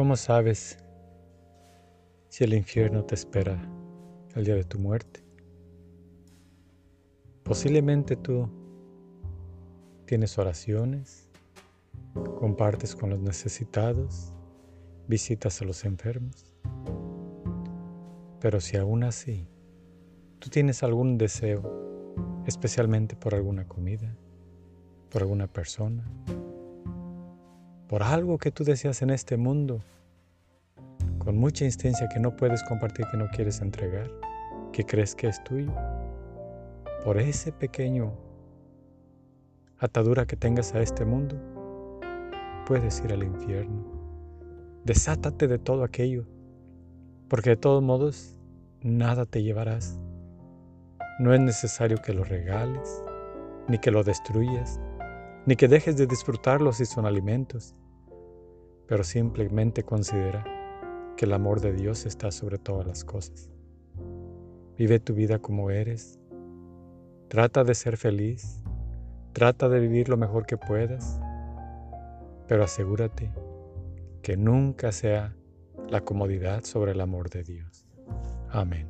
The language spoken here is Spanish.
¿Cómo sabes si el infierno te espera el día de tu muerte? Posiblemente tú tienes oraciones, compartes con los necesitados, visitas a los enfermos. Pero si aún así tú tienes algún deseo, especialmente por alguna comida, por alguna persona, por algo que tú deseas en este mundo, con mucha instancia que no puedes compartir, que no quieres entregar, que crees que es tuyo, por ese pequeño atadura que tengas a este mundo, puedes ir al infierno. Desátate de todo aquello, porque de todos modos nada te llevarás. No es necesario que lo regales, ni que lo destruyas, ni que dejes de disfrutarlos si son alimentos, pero simplemente considera que el amor de Dios está sobre todas las cosas. Vive tu vida como eres, trata de ser feliz, trata de vivir lo mejor que puedas, pero asegúrate que nunca sea la comodidad sobre el amor de Dios. Amén.